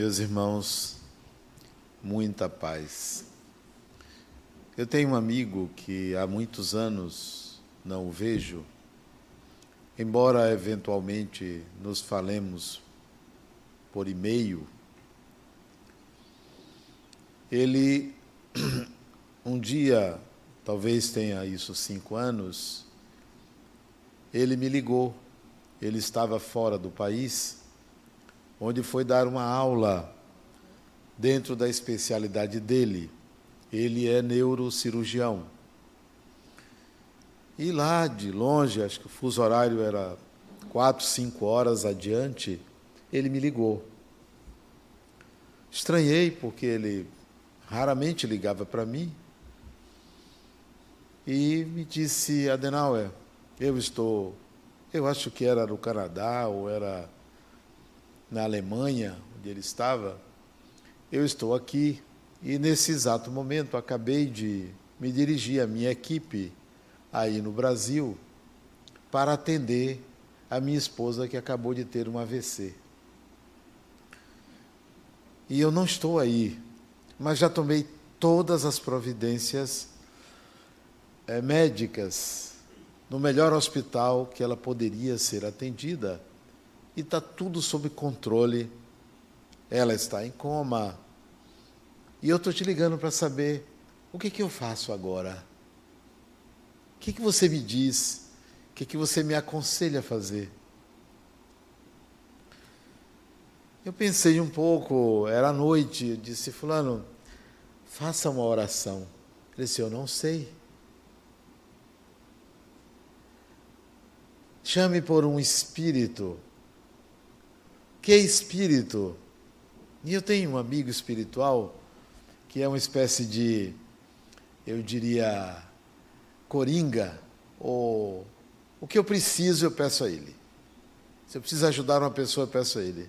meus irmãos, muita paz. Eu tenho um amigo que há muitos anos não o vejo, embora eventualmente nos falemos por e-mail. Ele, um dia, talvez tenha isso cinco anos, ele me ligou. Ele estava fora do país onde foi dar uma aula dentro da especialidade dele. Ele é neurocirurgião. E lá de longe, acho que o fuso horário era quatro, cinco horas adiante, ele me ligou. Estranhei porque ele raramente ligava para mim e me disse, Adenauer, eu estou, eu acho que era no Canadá ou era na Alemanha, onde ele estava, eu estou aqui e nesse exato momento acabei de me dirigir à minha equipe aí no Brasil para atender a minha esposa que acabou de ter um AVC. E eu não estou aí, mas já tomei todas as providências é, médicas no melhor hospital que ela poderia ser atendida e está tudo sob controle. Ela está em coma. E eu estou te ligando para saber o que, que eu faço agora. O que, que você me diz? O que, que você me aconselha a fazer? Eu pensei um pouco, era noite, eu disse, Fulano, faça uma oração. Ele disse, eu não sei. Chame por um espírito que é espírito. E eu tenho um amigo espiritual que é uma espécie de, eu diria, coringa, ou o que eu preciso eu peço a ele. Se eu preciso ajudar uma pessoa, eu peço a ele.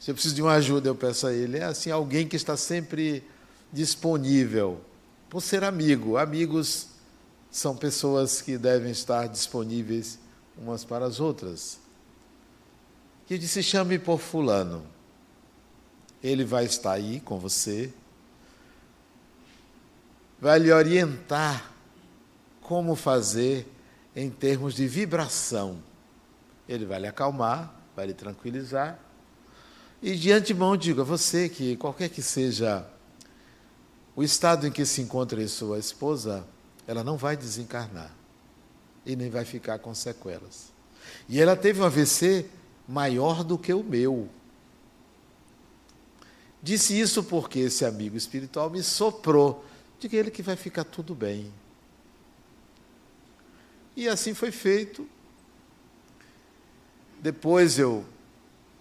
Se eu preciso de uma ajuda, eu peço a ele. É assim, alguém que está sempre disponível. Por ser amigo. Amigos são pessoas que devem estar disponíveis umas para as outras que disse: chame por Fulano. Ele vai estar aí com você, vai lhe orientar como fazer em termos de vibração. Ele vai lhe acalmar, vai lhe tranquilizar. E de antemão digo a você que, qualquer que seja o estado em que se encontra sua esposa, ela não vai desencarnar e nem vai ficar com sequelas. E ela teve um AVC maior do que o meu. Disse isso porque esse amigo espiritual me soprou. Diga ele que vai ficar tudo bem. E assim foi feito. Depois eu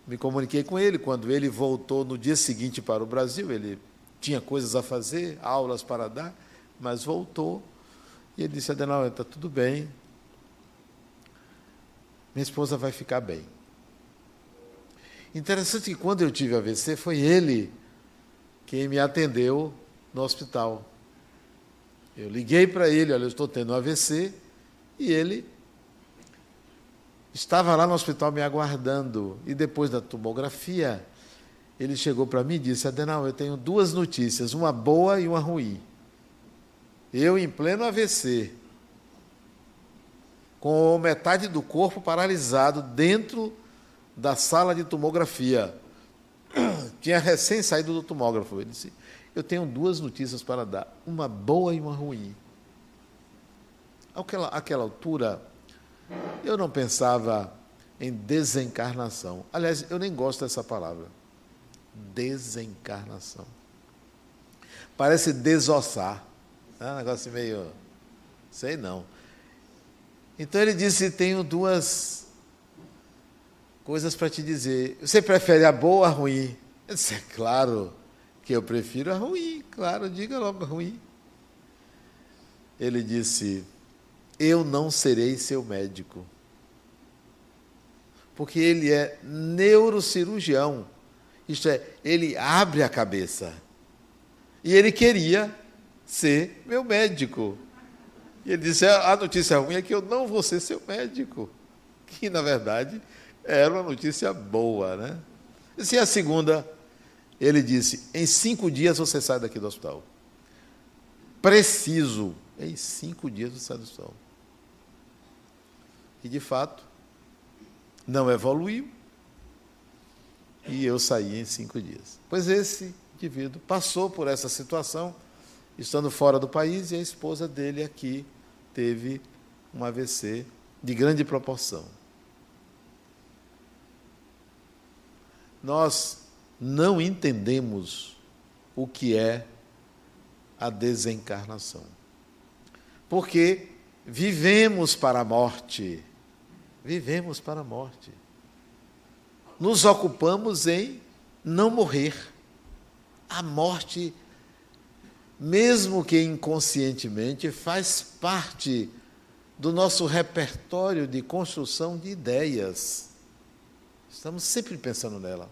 me comuniquei com ele. Quando ele voltou no dia seguinte para o Brasil, ele tinha coisas a fazer, aulas para dar, mas voltou. E ele disse: Adenauer, está tudo bem. Minha esposa vai ficar bem. Interessante que quando eu tive AVC, foi ele quem me atendeu no hospital. Eu liguei para ele, olha, eu estou tendo AVC, e ele estava lá no hospital me aguardando. E depois da tomografia, ele chegou para mim e disse: Adenal, eu tenho duas notícias, uma boa e uma ruim. Eu em pleno AVC, com metade do corpo paralisado dentro da sala de tomografia. Tinha recém saído do tomógrafo. Ele disse: Eu tenho duas notícias para dar, uma boa e uma ruim. Aquela, aquela altura, eu não pensava em desencarnação. Aliás, eu nem gosto dessa palavra. Desencarnação. Parece desossar. É um negócio meio. Sei não. Então ele disse: Tenho duas coisas para te dizer. Você prefere a boa ou a ruim? Eu disse, é claro que eu prefiro a ruim, claro, diga logo a ruim. Ele disse: Eu não serei seu médico. Porque ele é neurocirurgião. Isto é, ele abre a cabeça. E ele queria ser meu médico. E ele disse: A notícia ruim é que eu não vou ser seu médico. Que, na verdade, era uma notícia boa, né? E a segunda, Ele disse: em cinco dias você sai daqui do hospital. Preciso. Em cinco dias você sai do hospital. E de fato, não evoluiu. E eu saí em cinco dias. Pois esse indivíduo passou por essa situação, estando fora do país, e a esposa dele aqui teve um AVC de grande proporção. Nós não entendemos o que é a desencarnação. Porque vivemos para a morte. Vivemos para a morte. Nos ocupamos em não morrer. A morte, mesmo que inconscientemente, faz parte do nosso repertório de construção de ideias. Estamos sempre pensando nela.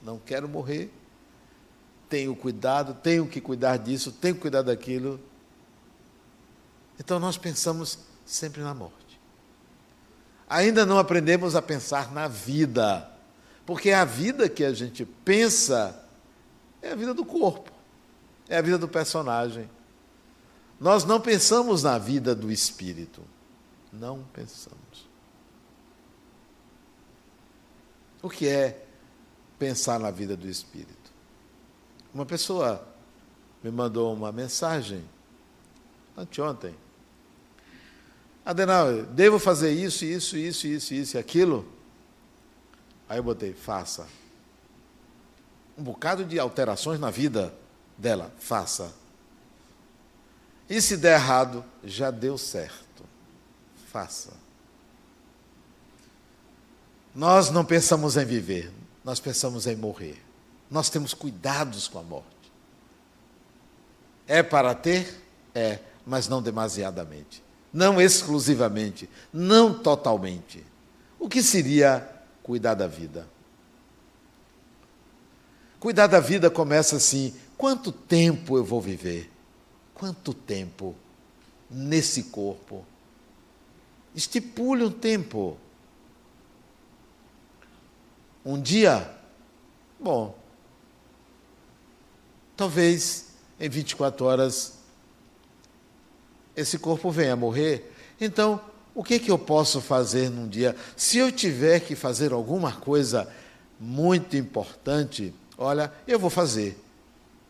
Não quero morrer, tenho cuidado, tenho que cuidar disso, tenho que cuidar daquilo. Então nós pensamos sempre na morte. Ainda não aprendemos a pensar na vida, porque a vida que a gente pensa é a vida do corpo, é a vida do personagem. Nós não pensamos na vida do espírito. Não pensamos. O que é pensar na vida do espírito? Uma pessoa me mandou uma mensagem anteontem. Adenal, devo fazer isso, isso, isso, isso, isso e aquilo? Aí eu botei, faça. Um bocado de alterações na vida dela, faça. E se der errado, já deu certo. Faça. Nós não pensamos em viver, nós pensamos em morrer. Nós temos cuidados com a morte. É para ter? É, mas não demasiadamente. Não exclusivamente, não totalmente. O que seria cuidar da vida? Cuidar da vida começa assim: quanto tempo eu vou viver? Quanto tempo nesse corpo? Estipule um tempo. Um dia? Bom, talvez em 24 horas esse corpo venha a morrer. Então, o que, que eu posso fazer num dia? Se eu tiver que fazer alguma coisa muito importante, olha, eu vou fazer.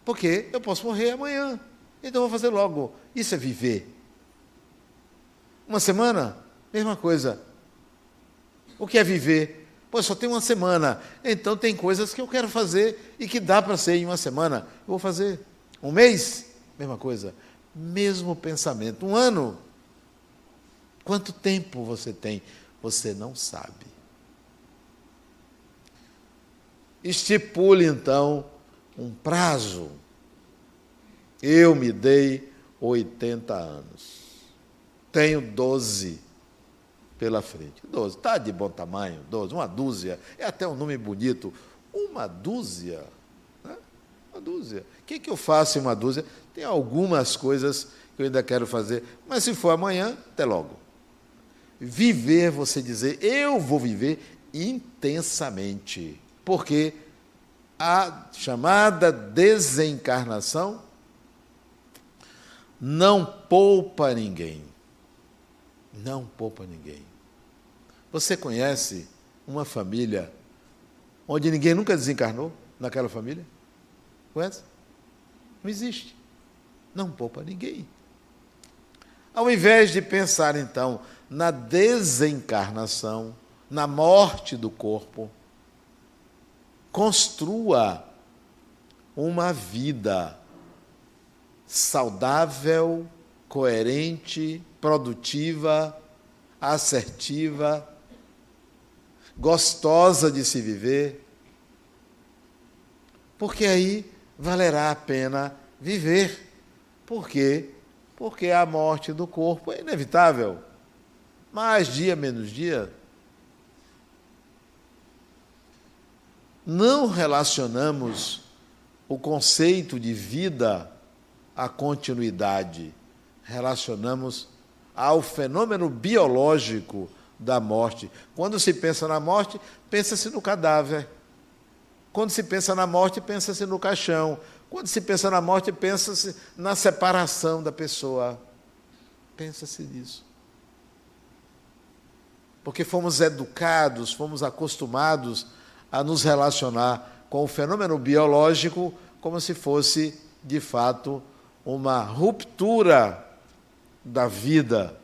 Porque eu posso morrer amanhã. Então eu vou fazer logo. Isso é viver. Uma semana, mesma coisa. O que é viver? Pô, só tem uma semana. Então tem coisas que eu quero fazer e que dá para ser em uma semana. Eu vou fazer. Um mês? Mesma coisa. Mesmo pensamento. Um ano? Quanto tempo você tem? Você não sabe. Estipule então um prazo eu me dei 80 anos. Tenho 12 pela frente. 12. Está de bom tamanho, 12. Uma dúzia. É até um nome bonito. Uma dúzia. Né? Uma dúzia. O que, que eu faço em uma dúzia? Tem algumas coisas que eu ainda quero fazer. Mas se for amanhã, até logo. Viver, você dizer, eu vou viver intensamente. Porque a chamada desencarnação não poupa ninguém. Não poupa ninguém. Você conhece uma família onde ninguém nunca desencarnou naquela família? Conhece? Não existe. Não poupa ninguém. Ao invés de pensar então na desencarnação, na morte do corpo, construa uma vida saudável, coerente, produtiva, assertiva, gostosa de se viver, porque aí valerá a pena viver. Por quê? Porque a morte do corpo é inevitável. Mais dia, menos dia. Não relacionamos o conceito de vida a continuidade. Relacionamos ao fenômeno biológico da morte. Quando se pensa na morte, pensa-se no cadáver. Quando se pensa na morte, pensa-se no caixão. Quando se pensa na morte, pensa-se na separação da pessoa. Pensa-se nisso. Porque fomos educados, fomos acostumados a nos relacionar com o fenômeno biológico como se fosse, de fato, uma ruptura da vida,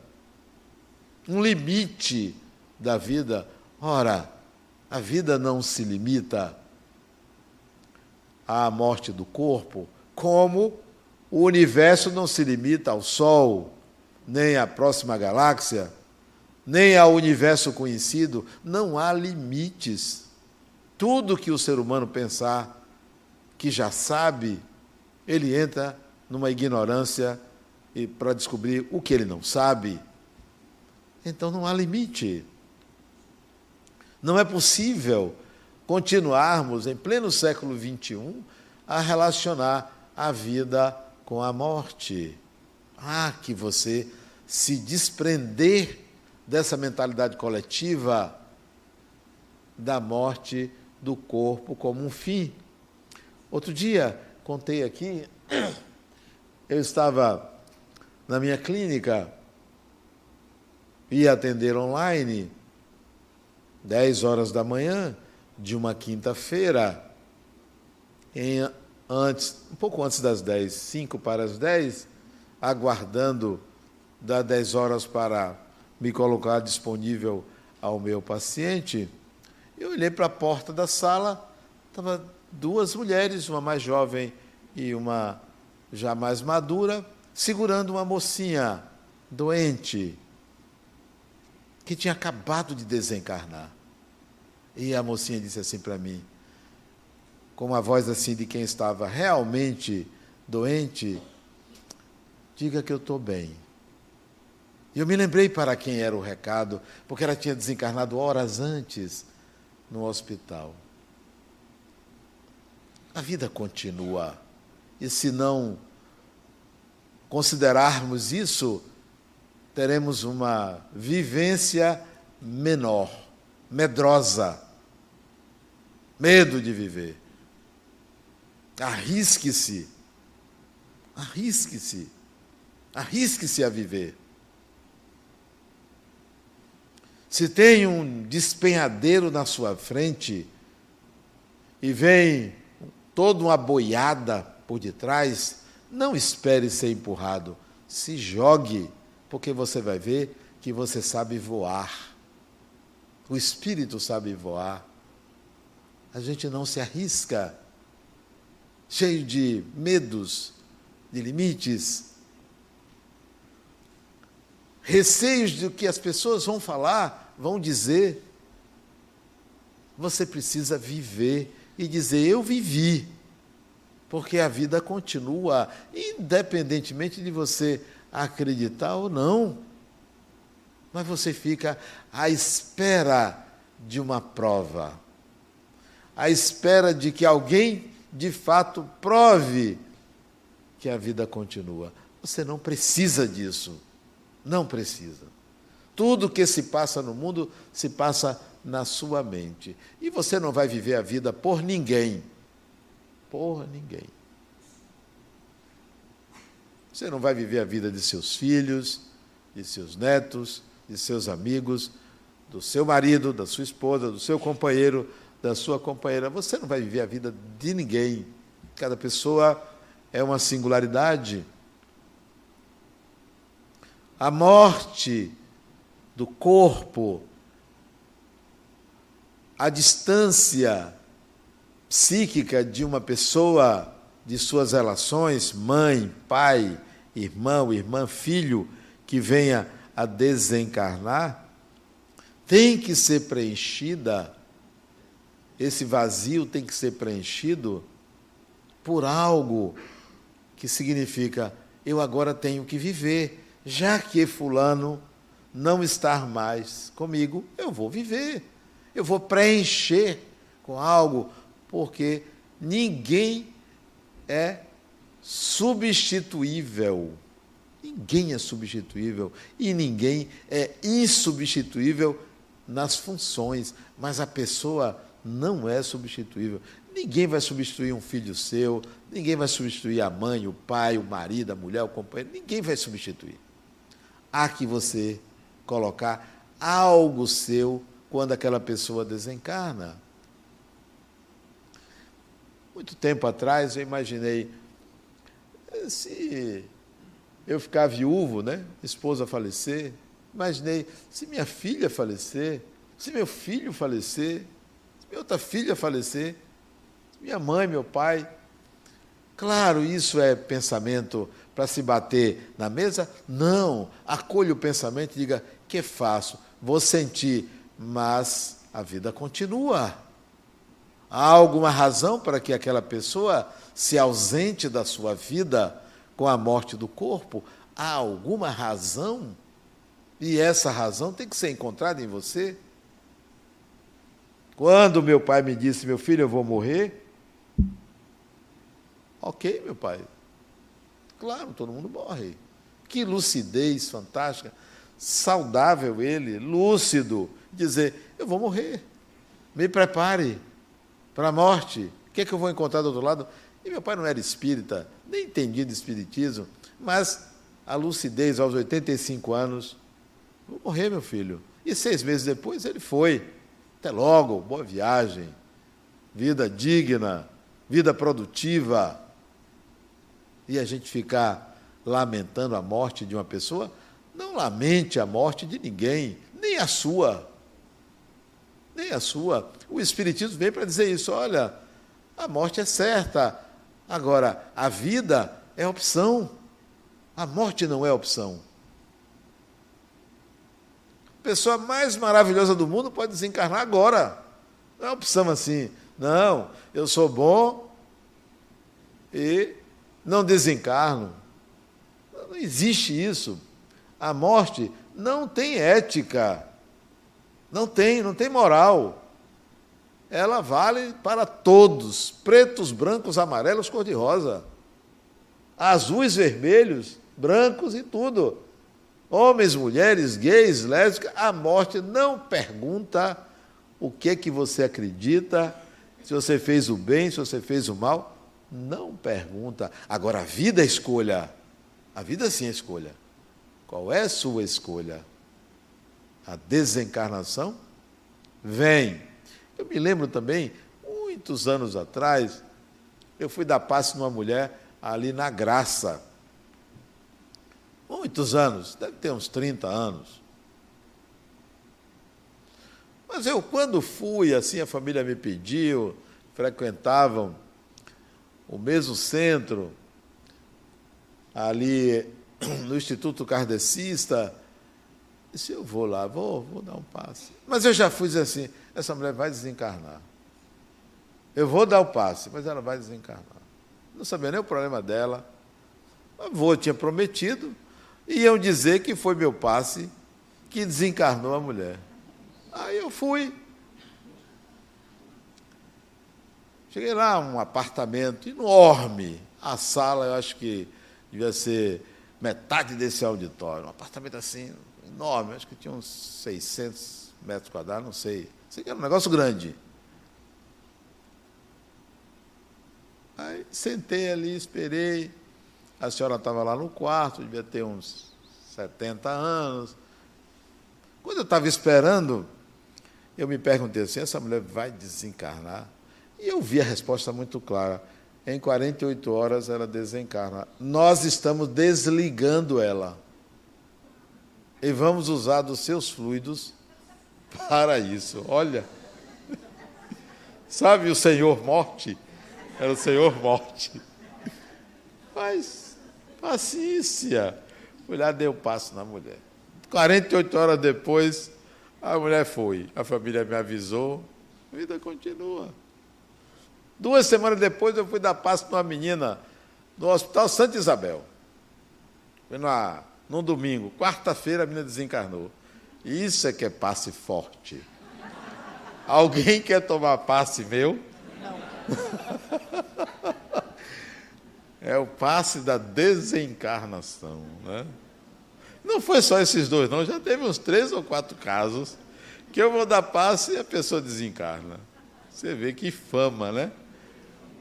um limite da vida. Ora, a vida não se limita à morte do corpo, como o universo não se limita ao Sol, nem à próxima galáxia, nem ao universo conhecido. Não há limites. Tudo que o ser humano pensar que já sabe, ele entra numa ignorância para descobrir o que ele não sabe. Então não há limite. Não é possível continuarmos em pleno século XXI a relacionar a vida com a morte. Há que você se desprender dessa mentalidade coletiva da morte do corpo como um fim. Outro dia, contei aqui, eu estava na minha clínica, ia atender online, 10 horas da manhã de uma quinta-feira, antes, um pouco antes das 10, 5 para as 10, aguardando das 10 horas para me colocar disponível ao meu paciente, eu olhei para a porta da sala, estava duas mulheres, uma mais jovem e uma já mais madura, segurando uma mocinha doente que tinha acabado de desencarnar. E a mocinha disse assim para mim, com uma voz assim de quem estava realmente doente: Diga que eu estou bem. E eu me lembrei para quem era o recado, porque ela tinha desencarnado horas antes no hospital. A vida continua. E se não considerarmos isso, teremos uma vivência menor, medrosa, medo de viver. Arrisque-se, arrisque-se, arrisque-se a viver. Se tem um despenhadeiro na sua frente e vem toda uma boiada por detrás, não espere ser empurrado. Se jogue, porque você vai ver que você sabe voar. O espírito sabe voar. A gente não se arrisca, cheio de medos, de limites, receios do que as pessoas vão falar vão dizer. Você precisa viver e dizer: Eu vivi. Porque a vida continua, independentemente de você acreditar ou não. Mas você fica à espera de uma prova, à espera de que alguém de fato prove que a vida continua. Você não precisa disso. Não precisa. Tudo que se passa no mundo se passa na sua mente. E você não vai viver a vida por ninguém. Por ninguém. Você não vai viver a vida de seus filhos, de seus netos, de seus amigos, do seu marido, da sua esposa, do seu companheiro, da sua companheira. Você não vai viver a vida de ninguém. Cada pessoa é uma singularidade. A morte do corpo, a distância psíquica de uma pessoa, de suas relações, mãe, pai, irmão, irmã, filho, que venha a desencarnar, tem que ser preenchida, esse vazio tem que ser preenchido por algo que significa eu agora tenho que viver, já que Fulano não estar mais comigo, eu vou viver. Eu vou preencher com algo, porque ninguém é substituível. Ninguém é substituível e ninguém é insubstituível nas funções, mas a pessoa não é substituível. Ninguém vai substituir um filho seu, ninguém vai substituir a mãe, o pai, o marido, a mulher, o companheiro, ninguém vai substituir. Há que você colocar algo seu quando aquela pessoa desencarna. Muito tempo atrás eu imaginei se eu ficar viúvo, né? Esposa falecer, imaginei se minha filha falecer, se meu filho falecer, se minha outra filha falecer, minha mãe, meu pai. Claro, isso é pensamento para se bater na mesa? Não. Acolha o pensamento e diga: que faço? Vou sentir, mas a vida continua. Há alguma razão para que aquela pessoa se ausente da sua vida com a morte do corpo? Há alguma razão? E essa razão tem que ser encontrada em você? Quando meu pai me disse, meu filho, eu vou morrer, Ok, meu pai. Claro, todo mundo morre. Que lucidez fantástica. Saudável ele, lúcido. Dizer: Eu vou morrer. Me prepare para a morte. O que é que eu vou encontrar do outro lado? E meu pai não era espírita, nem entendia de espiritismo, mas a lucidez aos 85 anos. Vou morrer, meu filho. E seis meses depois ele foi. Até logo, boa viagem. Vida digna, vida produtiva e a gente ficar lamentando a morte de uma pessoa, não lamente a morte de ninguém, nem a sua. Nem a sua. O Espiritismo vem para dizer isso: olha, a morte é certa, agora a vida é opção, a morte não é opção. A pessoa mais maravilhosa do mundo pode desencarnar agora. Não é opção assim. Não, eu sou bom e não desencarno. Não existe isso. A morte não tem ética. Não tem, não tem moral. Ela vale para todos, pretos, brancos, amarelos, cor-de-rosa. Azuis, vermelhos, brancos e tudo. Homens, mulheres, gays, lésbicas, a morte não pergunta o que é que você acredita, se você fez o bem, se você fez o mal não pergunta. Agora, a vida é escolha. A vida sim é escolha. Qual é a sua escolha? A desencarnação? Vem. Eu me lembro também, muitos anos atrás, eu fui dar passe numa mulher ali na Graça. Muitos anos, deve ter uns 30 anos. Mas eu, quando fui, assim, a família me pediu, frequentavam o mesmo centro, ali no Instituto Kardecista, disse, eu vou lá, vou, vou dar um passe. Mas eu já fui assim, essa mulher vai desencarnar. Eu vou dar o passe, mas ela vai desencarnar. Não sabia nem o problema dela. Mas vou, tinha prometido. Iam dizer que foi meu passe que desencarnou a mulher. Aí eu fui. Cheguei lá, um apartamento enorme. A sala, eu acho que devia ser metade desse auditório. Um apartamento assim, enorme. Acho que tinha uns 600 metros quadrados, não sei. Sei que era um negócio grande. Aí sentei ali, esperei. A senhora estava lá no quarto, devia ter uns 70 anos. Quando eu estava esperando, eu me perguntei assim: essa mulher vai desencarnar? E eu vi a resposta muito clara. Em 48 horas ela desencarna. Nós estamos desligando ela. E vamos usar dos seus fluidos para isso. Olha. Sabe o Senhor Morte? Era o Senhor Morte. Mas, paciência. Fui lá, deu passo na mulher. 48 horas depois, a mulher foi. A família me avisou. A vida continua. Duas semanas depois eu fui dar passo para uma menina no Hospital Santa Isabel. Foi numa, num domingo. Quarta-feira a menina desencarnou. Isso é que é passe forte. Alguém quer tomar passe meu? Não. é o passe da desencarnação. Né? Não foi só esses dois, não. Já teve uns três ou quatro casos que eu vou dar passe e a pessoa desencarna. Você vê que fama, né?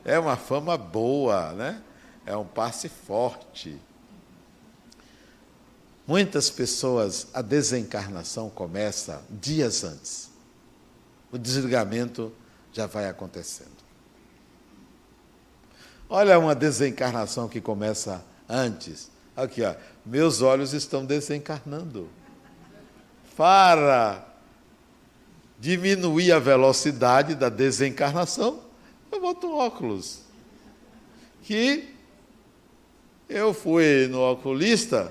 É uma fama boa, né? É um passe forte. Muitas pessoas, a desencarnação começa dias antes. O desligamento já vai acontecendo. Olha uma desencarnação que começa antes. Aqui, ó. Meus olhos estão desencarnando. Para diminuir a velocidade da desencarnação, eu boto um óculos. Que eu fui no oculista,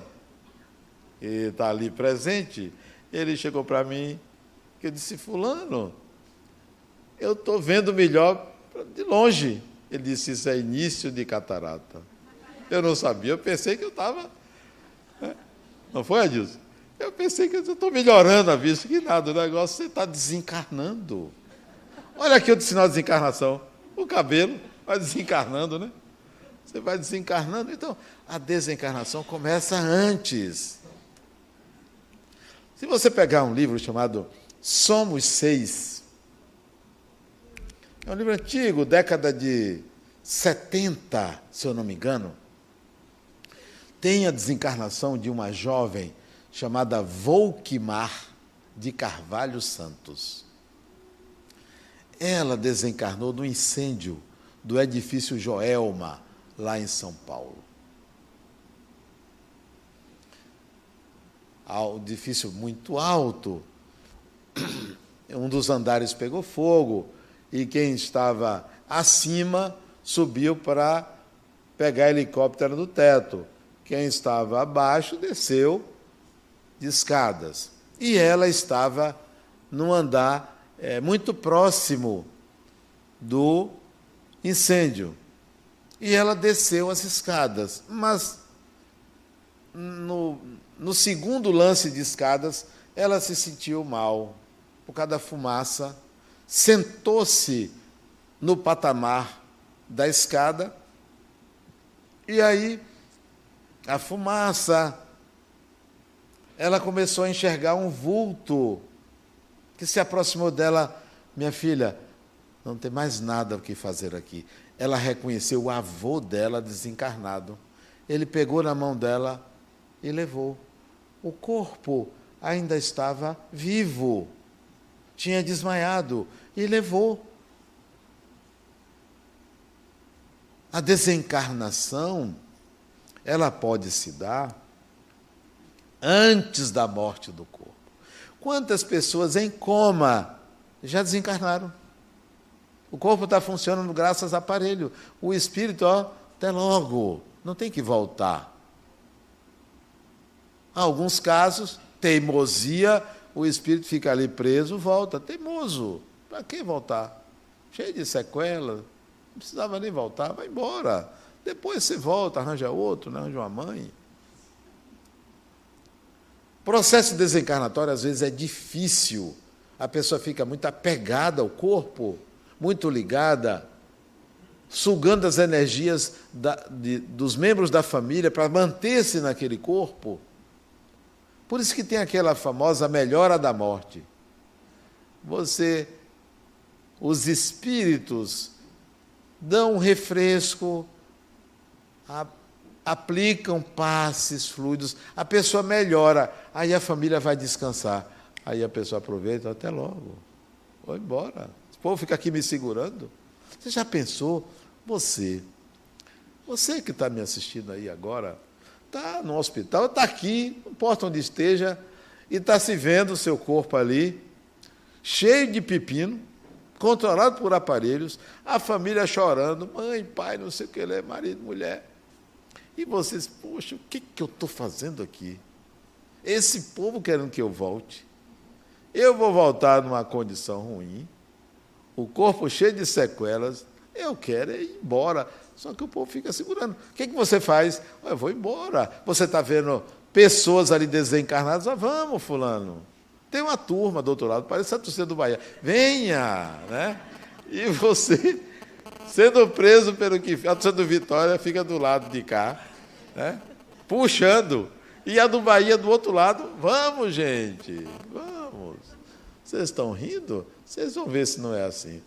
está ali presente, ele chegou para mim, eu disse, fulano, eu estou vendo melhor de longe. Ele disse, isso é início de catarata. Eu não sabia, eu pensei que eu estava. Né? Não foi, Adilson? Eu pensei que eu estou melhorando a vista, que nada, o negócio você está desencarnando. Olha aqui outro sinal de desencarnação. O cabelo vai desencarnando, né? Você vai desencarnando. Então, a desencarnação começa antes. Se você pegar um livro chamado Somos Seis, é um livro antigo, década de 70, se eu não me engano, tem a desencarnação de uma jovem chamada Volquimar de Carvalho Santos. Ela desencarnou no incêndio do edifício Joelma, lá em São Paulo. Um edifício muito alto, um dos andares pegou fogo e quem estava acima subiu para pegar helicóptero no teto. Quem estava abaixo desceu de escadas. E ela estava num andar é, muito próximo do incêndio. E ela desceu as escadas. Mas no, no segundo lance de escadas, ela se sentiu mal por causa da fumaça, sentou-se no patamar da escada, e aí a fumaça, ela começou a enxergar um vulto que se aproximou dela. Minha filha, não tem mais nada o que fazer aqui. Ela reconheceu o avô dela desencarnado. Ele pegou na mão dela e levou. O corpo ainda estava vivo, tinha desmaiado e levou. A desencarnação, ela pode se dar antes da morte do corpo. Quantas pessoas em coma já desencarnaram? O corpo está funcionando graças ao aparelho. O espírito, ó, até logo, não tem que voltar. Alguns casos, teimosia, o espírito fica ali preso, volta. Teimoso. Para que voltar? Cheio de sequelas, não precisava nem voltar, vai embora. Depois você volta, arranja outro, né? arranja uma mãe. Processo desencarnatório, às vezes, é difícil. A pessoa fica muito apegada ao corpo, muito ligada, sugando as energias da, de, dos membros da família para manter-se naquele corpo. Por isso que tem aquela famosa melhora da morte. Você, os espíritos dão um refresco, a, aplicam passes fluidos, a pessoa melhora, aí a família vai descansar. Aí a pessoa aproveita, até logo, vou embora. O povo fica aqui me segurando. Você já pensou? Você, você que está me assistindo aí agora, está no hospital, está aqui, não importa onde esteja, e está se vendo o seu corpo ali, cheio de pepino, controlado por aparelhos, a família chorando, mãe, pai, não sei o que é, marido, mulher. E vocês, poxa, o que, que eu estou fazendo aqui? Esse povo querendo que eu volte. Eu vou voltar numa condição ruim, o corpo cheio de sequelas, eu quero ir embora. Só que o povo fica segurando. O que, que você faz? Eu vou embora. Você está vendo pessoas ali desencarnadas? Ah, vamos, fulano. Tem uma turma do outro lado, parece a torcida do Bahia. Venha, né? E você, sendo preso pelo que a torcida do Vitória fica do lado de cá, né? Puxando. E a do Bahia do outro lado, vamos, gente, vamos. Vocês estão rindo? Vocês vão ver se não é assim.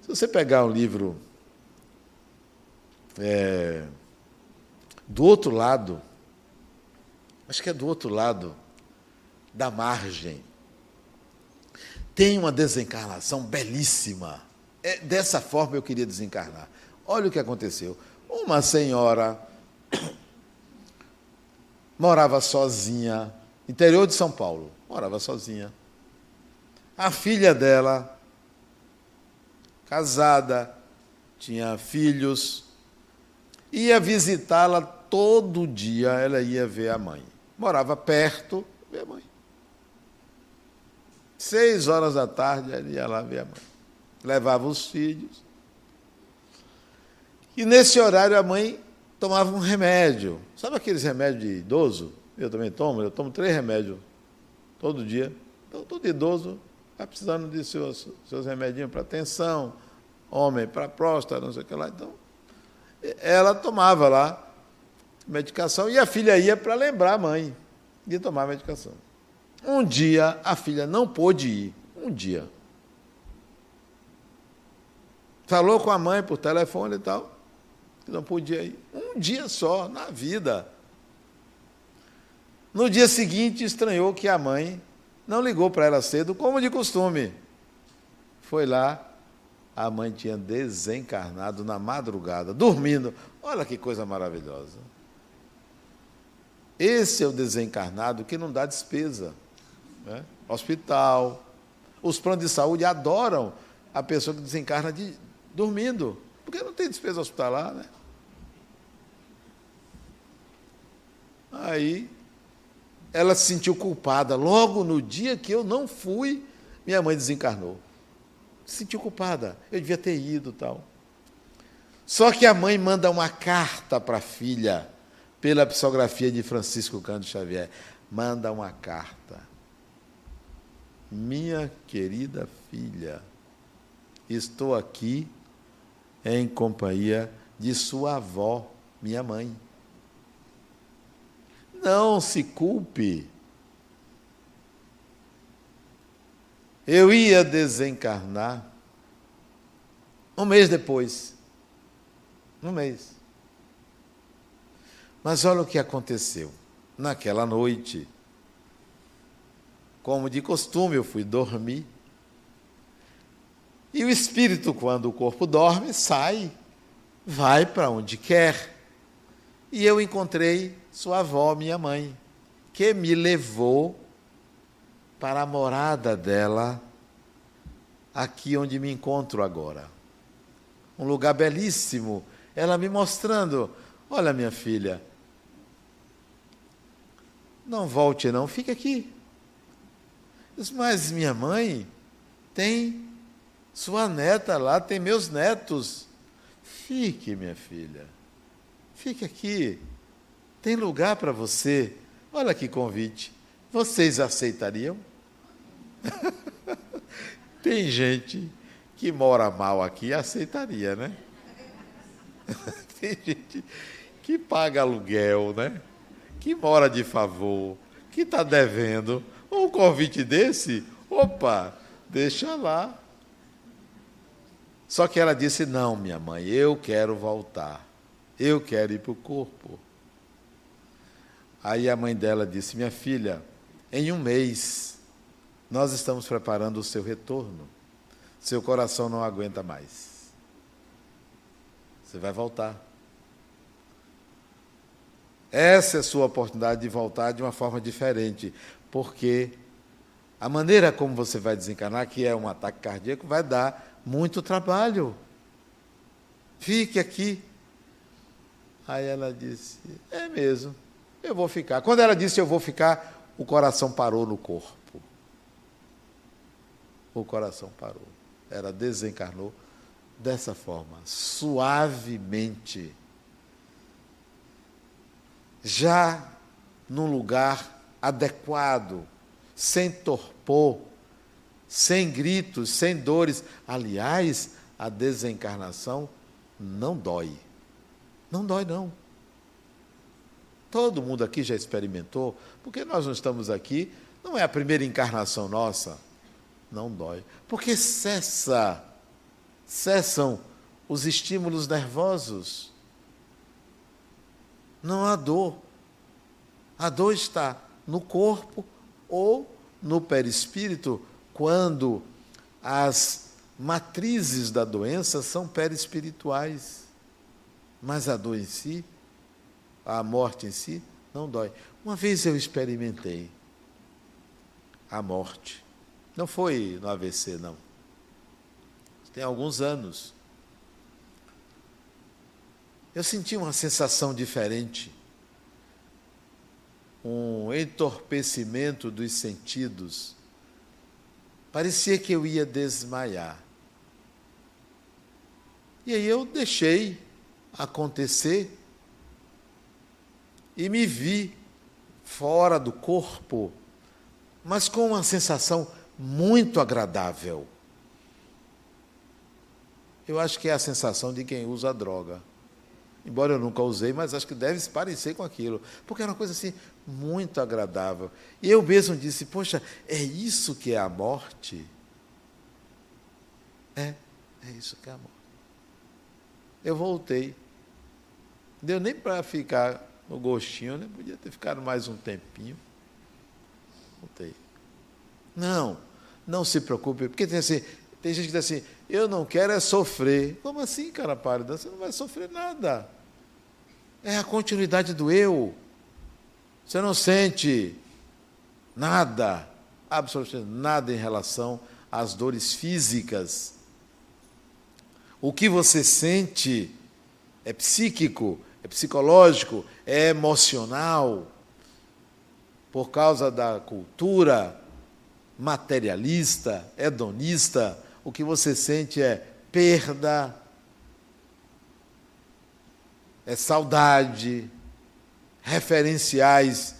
Se você pegar um livro é, do outro lado, acho que é do outro lado da margem, tem uma desencarnação belíssima. É, dessa forma eu queria desencarnar. Olha o que aconteceu. Uma senhora morava sozinha, interior de São Paulo, morava sozinha. A filha dela, casada, tinha filhos, ia visitá-la todo dia, ela ia ver a mãe. Morava perto, ver a mãe. Seis horas da tarde, ela ia lá ver a mãe. Levava os filhos. E nesse horário a mãe tomava um remédio. Sabe aqueles remédios de idoso? Eu também tomo, eu tomo três remédios todo dia. Então, todo idoso está precisando de seus, seus remedinhos para tensão, homem para próstata, não sei o que lá. Então, ela tomava lá medicação e a filha ia para lembrar a mãe de tomar medicação. Um dia a filha não pôde ir. Um dia. Falou com a mãe por telefone e tal, que não podia ir. Um dia só, na vida. No dia seguinte, estranhou que a mãe não ligou para ela cedo, como de costume. Foi lá, a mãe tinha desencarnado na madrugada, dormindo. Olha que coisa maravilhosa. Esse é o desencarnado que não dá despesa. Né? Hospital. Os planos de saúde adoram a pessoa que desencarna de, dormindo, porque não tem despesa hospitalar, né? Aí ela se sentiu culpada. Logo no dia que eu não fui, minha mãe desencarnou. Se sentiu culpada. Eu devia ter ido tal. Só que a mãe manda uma carta para a filha, pela psicografia de Francisco Cândido Xavier. Manda uma carta minha querida filha, estou aqui em companhia de sua avó, minha mãe. Não se culpe. Eu ia desencarnar um mês depois. Um mês. Mas olha o que aconteceu. Naquela noite, como de costume, eu fui dormir. E o espírito, quando o corpo dorme, sai, vai para onde quer. E eu encontrei sua avó, minha mãe, que me levou para a morada dela, aqui onde me encontro agora. Um lugar belíssimo. Ela me mostrando: Olha, minha filha, não volte, não, fique aqui. Mas minha mãe tem sua neta lá, tem meus netos. Fique, minha filha. Fique aqui. Tem lugar para você. Olha que convite. Vocês aceitariam? tem gente que mora mal aqui e aceitaria, né? tem gente que paga aluguel, né? Que mora de favor, que está devendo um convite desse, opa, deixa lá. Só que ela disse: Não, minha mãe, eu quero voltar. Eu quero ir para o corpo. Aí a mãe dela disse: Minha filha, em um mês, nós estamos preparando o seu retorno. Seu coração não aguenta mais. Você vai voltar. Essa é a sua oportunidade de voltar de uma forma diferente porque a maneira como você vai desencarnar, que é um ataque cardíaco, vai dar muito trabalho. Fique aqui. Aí ela disse: É mesmo, eu vou ficar. Quando ela disse eu vou ficar, o coração parou no corpo. O coração parou. Ela desencarnou dessa forma, suavemente. Já num lugar adequado, sem torpor, sem gritos, sem dores. Aliás, a desencarnação não dói. Não dói, não. Todo mundo aqui já experimentou, porque nós não estamos aqui, não é a primeira encarnação nossa. Não dói. Porque cessa, cessam os estímulos nervosos. não há dor. A dor está no corpo ou no perispírito, quando as matrizes da doença são perispirituais. Mas a dor em si, a morte em si, não dói. Uma vez eu experimentei a morte. Não foi no AVC, não. Tem alguns anos. Eu senti uma sensação diferente, um entorpecimento dos sentidos. Parecia que eu ia desmaiar. E aí eu deixei acontecer e me vi fora do corpo, mas com uma sensação muito agradável. Eu acho que é a sensação de quem usa droga. Embora eu nunca usei, mas acho que deve se parecer com aquilo. Porque era uma coisa assim muito agradável. E eu mesmo disse: Poxa, é isso que é a morte? É, é isso que é a morte. Eu voltei. Deu nem para ficar no gostinho, né? Podia ter ficado mais um tempinho. Voltei. Não, não se preocupe, porque tem assim, tem gente que diz assim, eu não quero é sofrer. Como assim, cara pálida? Você não vai sofrer nada. É a continuidade do eu. Você não sente nada, absolutamente nada em relação às dores físicas. O que você sente é psíquico, é psicológico, é emocional. Por causa da cultura materialista, hedonista, o que você sente é perda, é saudade, referenciais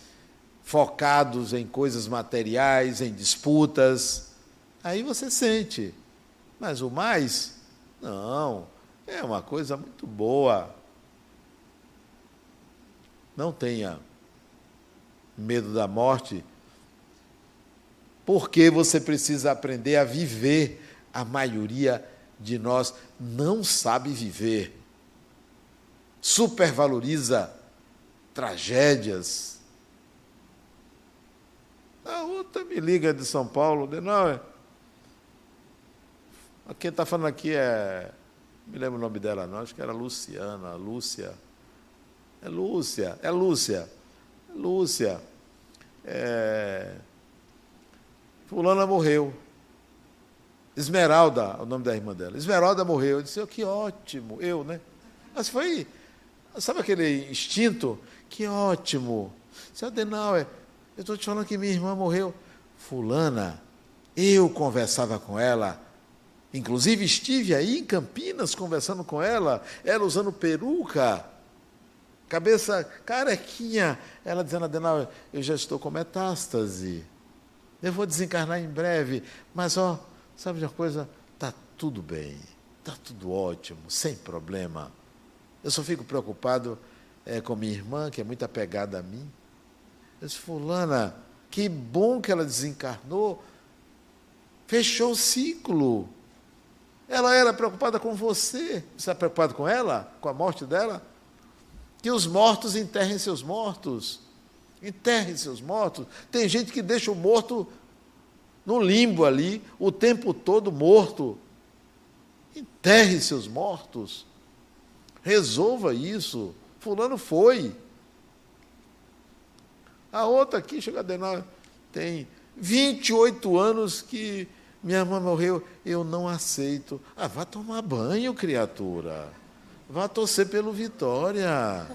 focados em coisas materiais, em disputas. Aí você sente. Mas o mais, não, é uma coisa muito boa. Não tenha medo da morte, porque você precisa aprender a viver. A maioria de nós não sabe viver. Supervaloriza tragédias. A outra me liga de São Paulo, de não, é. quem está falando aqui é. Não me lembro o nome dela, não, acho que era Luciana, Lúcia. É Lúcia, é Lúcia. É Lúcia. É... Fulana morreu. Esmeralda, o nome da irmã dela. Esmeralda morreu. Eu disse, oh, que ótimo, eu, né? Mas foi, sabe aquele instinto? Que ótimo. Seu Adenauer, eu estou te falando que minha irmã morreu. Fulana, eu conversava com ela, inclusive estive aí em Campinas conversando com ela, ela usando peruca, cabeça carequinha, ela dizendo, Adenauer, eu já estou com metástase, eu vou desencarnar em breve, mas ó, sabe de uma coisa? Está tudo bem, está tudo ótimo, sem problema. Eu só fico preocupado é, com minha irmã, que é muito apegada a mim. Eu disse, fulana, que bom que ela desencarnou. Fechou o ciclo. Ela era preocupada com você. Você está preocupado com ela? Com a morte dela? Que os mortos enterrem seus mortos. Enterrem seus mortos. Tem gente que deixa o morto no limbo ali, o tempo todo morto. Enterre seus mortos. Resolva isso. Fulano foi. A outra aqui, chega a Denal, tem 28 anos que minha irmã morreu. Eu não aceito. Ah, vá tomar banho, criatura. Vá torcer pelo Vitória.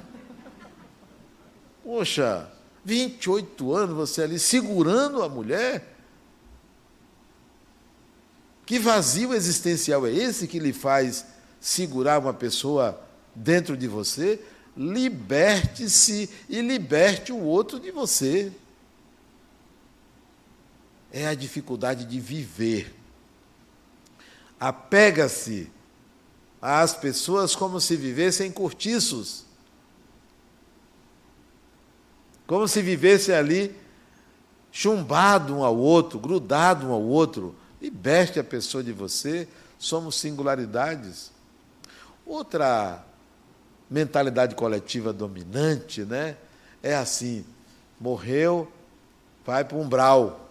Poxa, 28 anos você ali segurando a mulher. Que vazio existencial é esse que lhe faz segurar uma pessoa dentro de você, liberte-se e liberte o outro de você. É a dificuldade de viver. Apega-se às pessoas como se vivessem cortiços. Como se vivesse ali chumbado um ao outro, grudado um ao outro. Liberte a pessoa de você. Somos singularidades. Outra mentalidade coletiva dominante, né? É assim: morreu, vai para o umbral.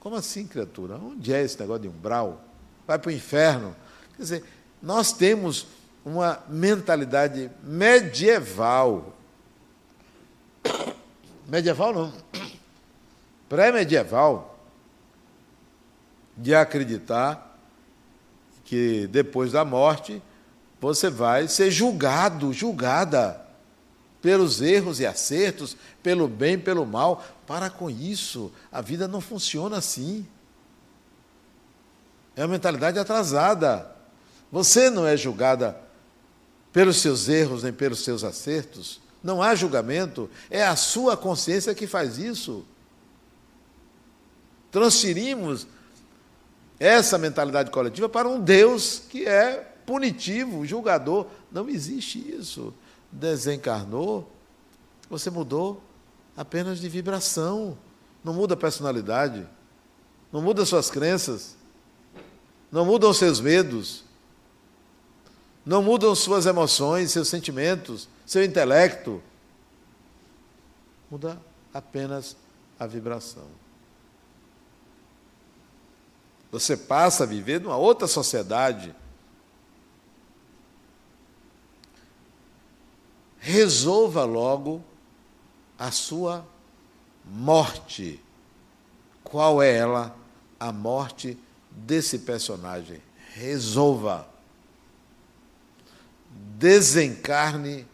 Como assim, criatura? Onde é esse negócio de umbral? Vai para o inferno. Quer dizer, nós temos uma mentalidade medieval. Medieval não. Pré-medieval. De acreditar que depois da morte você vai ser julgado, julgada pelos erros e acertos, pelo bem, pelo mal. Para com isso, a vida não funciona assim. É uma mentalidade atrasada. Você não é julgada pelos seus erros nem pelos seus acertos. Não há julgamento, é a sua consciência que faz isso. Transferimos essa mentalidade coletiva para um Deus que é punitivo, julgador. Não existe isso. Desencarnou, você mudou apenas de vibração. Não muda a personalidade, não muda suas crenças, não mudam seus medos, não mudam suas emoções, seus sentimentos, seu intelecto. Muda apenas a vibração. Você passa a viver numa outra sociedade. Resolva logo a sua morte. Qual é ela? A morte desse personagem. Resolva. Desencarne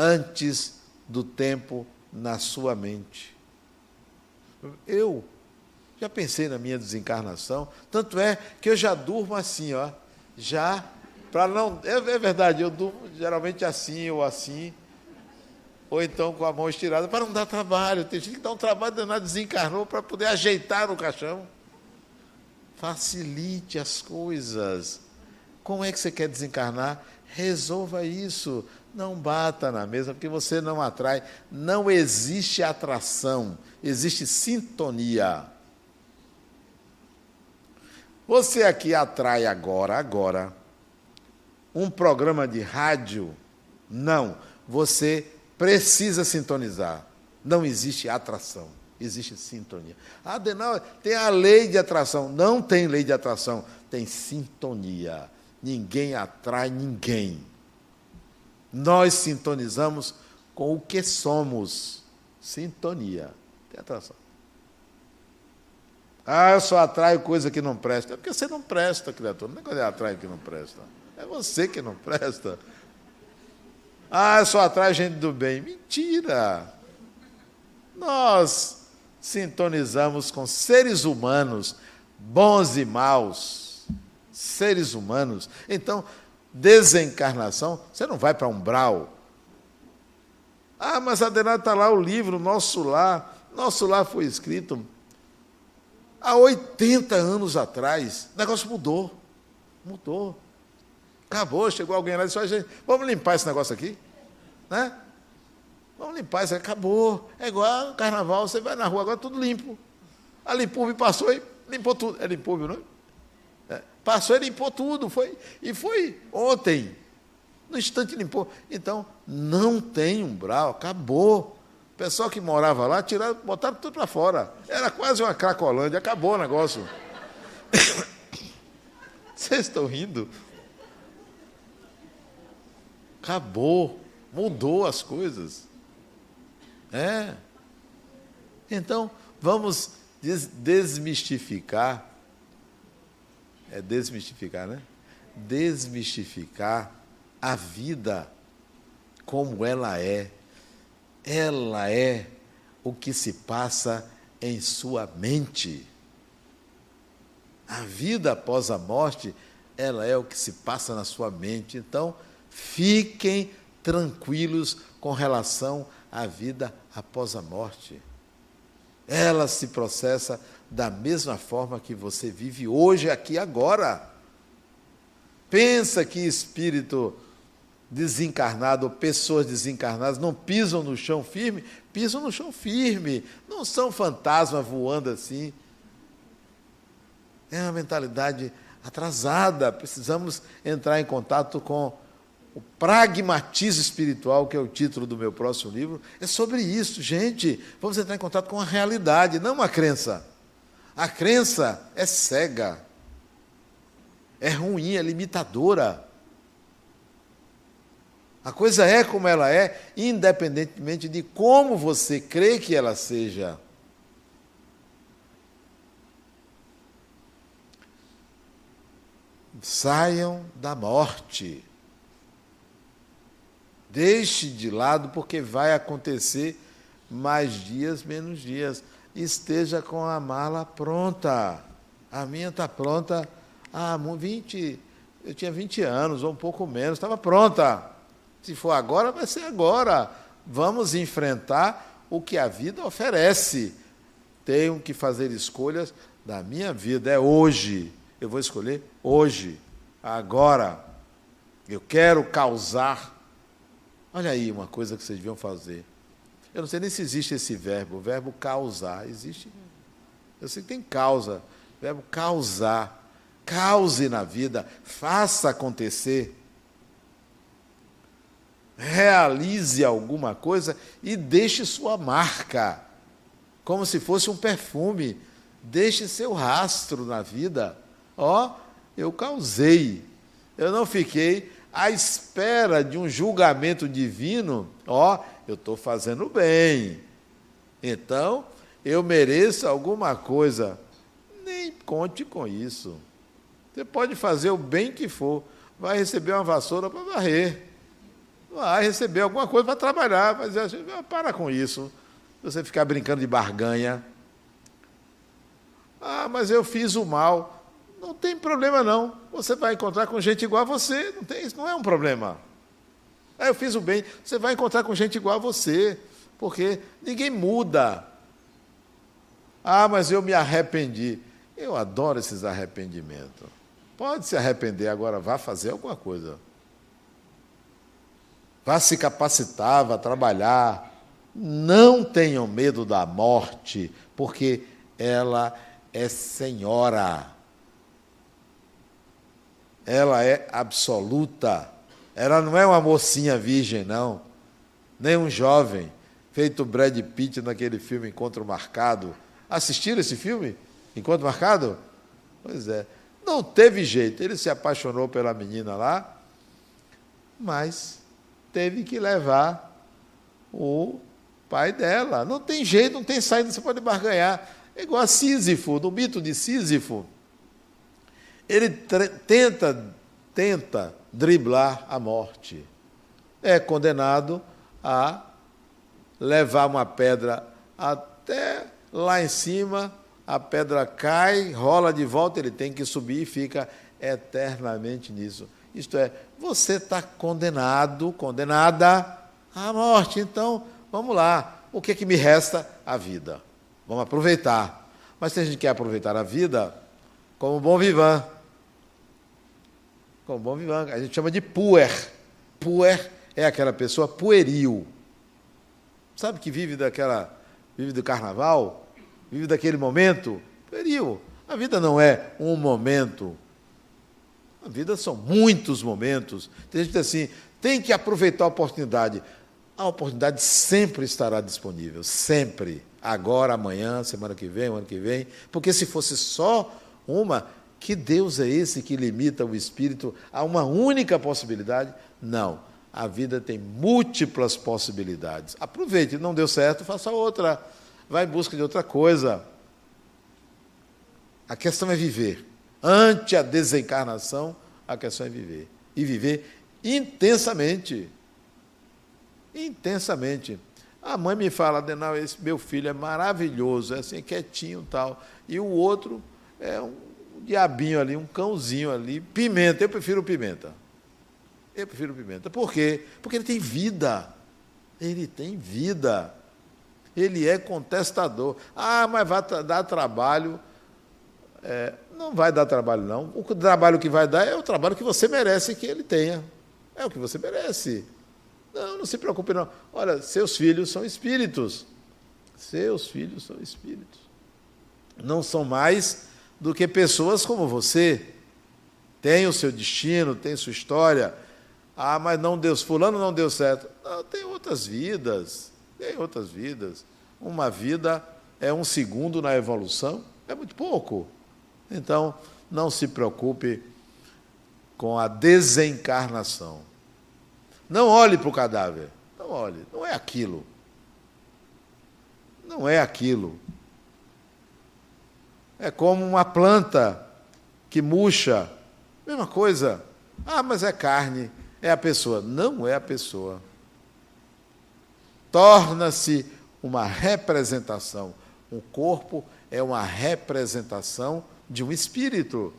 antes do tempo na sua mente. Eu já pensei na minha desencarnação, tanto é que eu já durmo assim, ó, já para não, é, é, verdade, eu durmo geralmente assim ou assim, ou então com a mão estirada para não dar trabalho. Tem gente que dá um trabalho danado, desencarnou para poder ajeitar no caixão. Facilite as coisas. Como é que você quer desencarnar? Resolva isso. Não bata na mesa, porque você não atrai. Não existe atração, existe sintonia. Você aqui atrai agora, agora, um programa de rádio? Não. Você precisa sintonizar. Não existe atração, existe sintonia. Ah, Adenal, tem a lei de atração. Não tem lei de atração, tem sintonia. Ninguém atrai ninguém. Nós sintonizamos com o que somos. Sintonia. Tem atração. Ah, eu só atraio coisa que não presta. É porque você não presta, criatura. Não é coisa atrai que não presta. É você que não presta. Ah, eu só atrai gente do bem. Mentira! Nós sintonizamos com seres humanos, bons e maus. Seres humanos. Então, desencarnação, você não vai para umbral. Ah, mas Adenado está lá o livro, Nosso Lar. Nosso Lar foi escrito há 80 anos atrás. O negócio mudou. Mudou. Acabou, chegou alguém lá e disse, vamos limpar esse negócio aqui. Né? Vamos limpar isso, acabou. É igual carnaval, você vai na rua agora tudo limpo. A Limpurbe passou e limpou tudo. É Limpurbe, não é? Passou e limpou tudo. Foi, e foi ontem. No instante limpou. Então, não tem umbral, acabou. O pessoal que morava lá, tiraram, botaram tudo para fora. Era quase uma cracolândia, acabou o negócio. Vocês estão rindo? Acabou, mudou as coisas. É. Então, vamos des desmistificar. É desmistificar, né? Desmistificar a vida como ela é. Ela é o que se passa em sua mente. A vida após a morte, ela é o que se passa na sua mente. Então, Fiquem tranquilos com relação à vida após a morte. Ela se processa da mesma forma que você vive hoje, aqui, agora. Pensa que espírito desencarnado, ou pessoas desencarnadas, não pisam no chão firme? Pisam no chão firme. Não são fantasmas voando assim. É uma mentalidade atrasada. Precisamos entrar em contato com o pragmatismo espiritual, que é o título do meu próximo livro, é sobre isso, gente. Vamos entrar em contato com a realidade, não uma crença. A crença é cega, é ruim, é limitadora. A coisa é como ela é, independentemente de como você crê que ela seja. Saiam da morte. Deixe de lado, porque vai acontecer mais dias, menos dias. Esteja com a mala pronta. A minha está pronta há 20, eu tinha 20 anos, ou um pouco menos, estava pronta. Se for agora, vai ser agora. Vamos enfrentar o que a vida oferece. Tenho que fazer escolhas da minha vida, é hoje. Eu vou escolher hoje, agora. Eu quero causar Olha aí uma coisa que vocês deviam fazer. Eu não sei nem se existe esse verbo, o verbo causar. Existe? Eu sei que tem causa. O verbo causar. Cause na vida, faça acontecer. Realize alguma coisa e deixe sua marca, como se fosse um perfume. Deixe seu rastro na vida. Ó, eu causei. Eu não fiquei à espera de um julgamento divino, ó, eu estou fazendo bem. Então, eu mereço alguma coisa. Nem conte com isso. Você pode fazer o bem que for, vai receber uma vassoura para varrer, vai receber alguma coisa para trabalhar, mas para com isso. Você ficar brincando de barganha. Ah, mas eu fiz o mal. Não tem problema não. Você vai encontrar com gente igual a você, não tem, isso não é um problema. Ah, eu fiz o bem, você vai encontrar com gente igual a você, porque ninguém muda. Ah, mas eu me arrependi. Eu adoro esses arrependimentos. Pode se arrepender agora, vá fazer alguma coisa. Vá se capacitar, vá trabalhar. Não tenham medo da morte, porque ela é senhora ela é absoluta. Ela não é uma mocinha virgem, não. Nem um jovem, feito Brad Pitt naquele filme Encontro Marcado. Assistiram esse filme? Encontro Marcado? Pois é. Não teve jeito. Ele se apaixonou pela menina lá, mas teve que levar o pai dela. Não tem jeito, não tem saída, você pode barganhar. É igual a Sísifo, no mito de Sísifo ele tenta, tenta driblar a morte. É condenado a levar uma pedra até lá em cima, a pedra cai, rola de volta, ele tem que subir e fica eternamente nisso. Isto é, você está condenado, condenada à morte. Então, vamos lá. O que, é que me resta? A vida. Vamos aproveitar. Mas se a gente quer aproveitar a vida, como bom vivan, bom vivant. A gente chama de puer. Puer é aquela pessoa pueril. Sabe que vive daquela vive do carnaval, vive daquele momento? Pueril. A vida não é um momento. A vida são muitos momentos. Tem gente que diz assim, tem que aproveitar a oportunidade. A oportunidade sempre estará disponível, sempre. Agora, amanhã, semana que vem, ano que vem. Porque se fosse só uma, que Deus é esse que limita o espírito a uma única possibilidade? Não. A vida tem múltiplas possibilidades. Aproveite, não deu certo, faça outra. Vá em busca de outra coisa. A questão é viver. Ante a desencarnação, a questão é viver. E viver intensamente. Intensamente. A mãe me fala, Adenal, esse meu filho é maravilhoso, é assim, quietinho e tal. E o outro é um diabinho ali, um cãozinho ali, pimenta. Eu prefiro pimenta. Eu prefiro pimenta. Por quê? Porque ele tem vida. Ele tem vida. Ele é contestador. Ah, mas vai dar trabalho. É, não vai dar trabalho, não. O trabalho que vai dar é o trabalho que você merece que ele tenha. É o que você merece. Não, não se preocupe, não. Olha, seus filhos são espíritos. Seus filhos são espíritos. Não são mais do que pessoas como você. Tem o seu destino, tem sua história. Ah, mas não deu, fulano não deu certo. Não, tem outras vidas, tem outras vidas. Uma vida é um segundo na evolução, é muito pouco. Então, não se preocupe com a desencarnação. Não olhe para o cadáver. Não olhe, não é aquilo. Não é aquilo. É como uma planta que murcha. Mesma coisa. Ah, mas é carne, é a pessoa. Não é a pessoa. Torna-se uma representação. O corpo é uma representação de um espírito.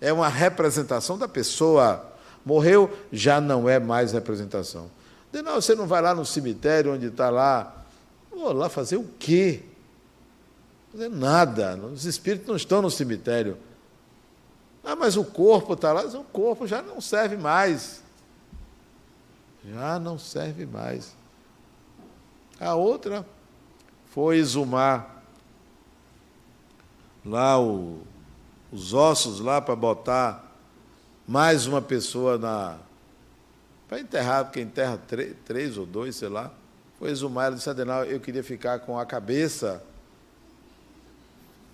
É uma representação da pessoa. Morreu, já não é mais representação. Não, você não vai lá no cemitério onde está lá. Vou lá fazer o quê? Fazer nada. Os espíritos não estão no cemitério. Ah, mas o corpo está lá. O corpo já não serve mais. Já não serve mais. A outra foi exumar lá o, os ossos lá para botar mais uma pessoa na. Para enterrar, porque enterra três, três ou dois, sei lá. Foi exumar, ela disse, Adenal, eu queria ficar com a cabeça.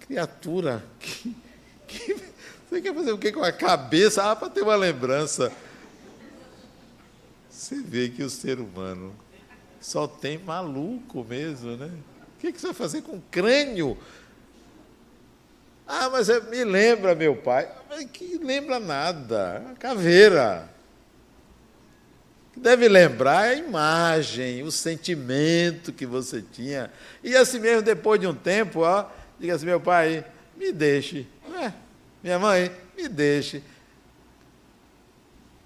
Criatura, que, que, você quer fazer o que com a cabeça? Ah, para ter uma lembrança. Você vê que o ser humano só tem maluco mesmo, né? O que, que você vai fazer com crânio? Ah, mas é, me lembra meu pai. Mas que lembra nada. Caveira deve lembrar a imagem, o sentimento que você tinha. E assim mesmo, depois de um tempo, ó, diga assim, meu pai, me deixe. É, minha mãe, me deixe.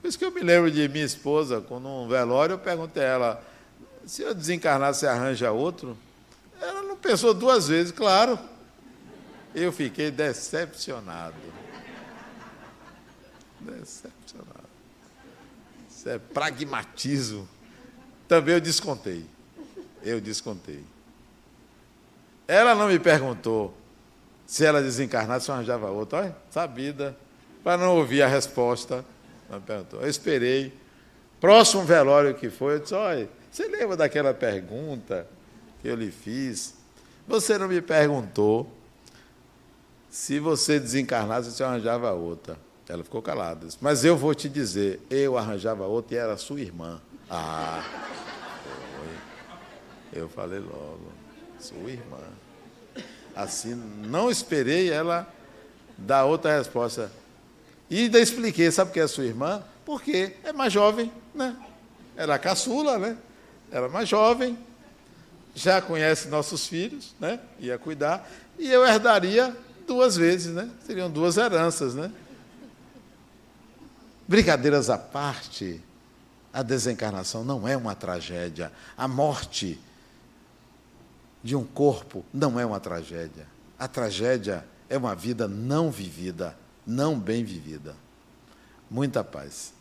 Por isso que eu me lembro de minha esposa, quando um velório, eu perguntei a ela, se eu desencarnar, você arranja outro? Ela não pensou duas vezes, claro. Eu fiquei decepcionado. Decepcionado. Isso é pragmatismo. Também eu descontei. Eu descontei. Ela não me perguntou se ela desencarnasse, eu arranjava outra. Olha, sabida. Para não ouvir a resposta. Não me perguntou. Eu esperei. Próximo velório que foi, eu disse, olha, você lembra daquela pergunta que eu lhe fiz? Você não me perguntou se você desencarnasse, você arranjava outra. Ela ficou calada. Disse, Mas eu vou te dizer, eu arranjava outra e era sua irmã. Ah, foi. Eu falei logo, sua irmã. Assim, não esperei ela dar outra resposta. E ainda expliquei, sabe que é sua irmã? Porque é mais jovem, né? Era caçula, né? Era mais jovem, já conhece nossos filhos, né? Ia cuidar. E eu herdaria duas vezes, né? Seriam duas heranças, né? Brincadeiras à parte, a desencarnação não é uma tragédia. A morte de um corpo não é uma tragédia. A tragédia é uma vida não vivida, não bem vivida. Muita paz.